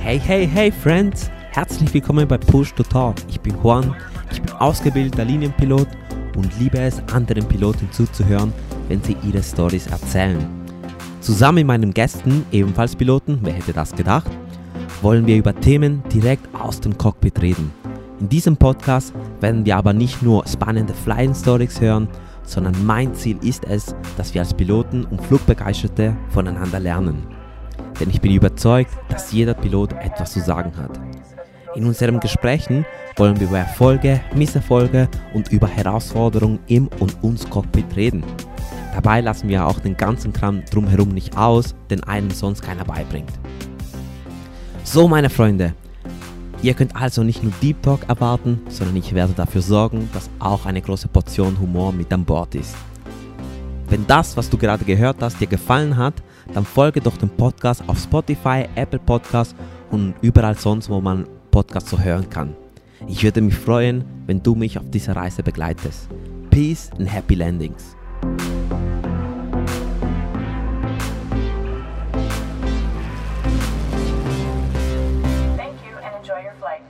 Hey, hey, hey, Friends! Herzlich willkommen bei Push to Talk. Ich bin Juan, ich bin ausgebildeter Linienpilot und liebe es, anderen Piloten zuzuhören, wenn sie ihre Stories erzählen. Zusammen mit meinen Gästen, ebenfalls Piloten, wer hätte das gedacht, wollen wir über Themen direkt aus dem Cockpit reden. In diesem Podcast werden wir aber nicht nur spannende Flying Stories hören, sondern mein Ziel ist es, dass wir als Piloten und Flugbegeisterte voneinander lernen. Denn ich bin überzeugt, dass jeder Pilot etwas zu sagen hat. In unseren Gesprächen wollen wir über Erfolge, Misserfolge und über Herausforderungen im und ums Cockpit reden. Dabei lassen wir auch den ganzen Kram drumherum nicht aus, den einem sonst keiner beibringt. So, meine Freunde, ihr könnt also nicht nur Deep Talk erwarten, sondern ich werde dafür sorgen, dass auch eine große Portion Humor mit an Bord ist. Wenn das, was du gerade gehört hast, dir gefallen hat, dann folge doch dem Podcast auf Spotify, Apple Podcasts und überall sonst, wo man Podcasts so hören kann. Ich würde mich freuen, wenn du mich auf dieser Reise begleitest. Peace and Happy Landings. Thank you and enjoy your flight.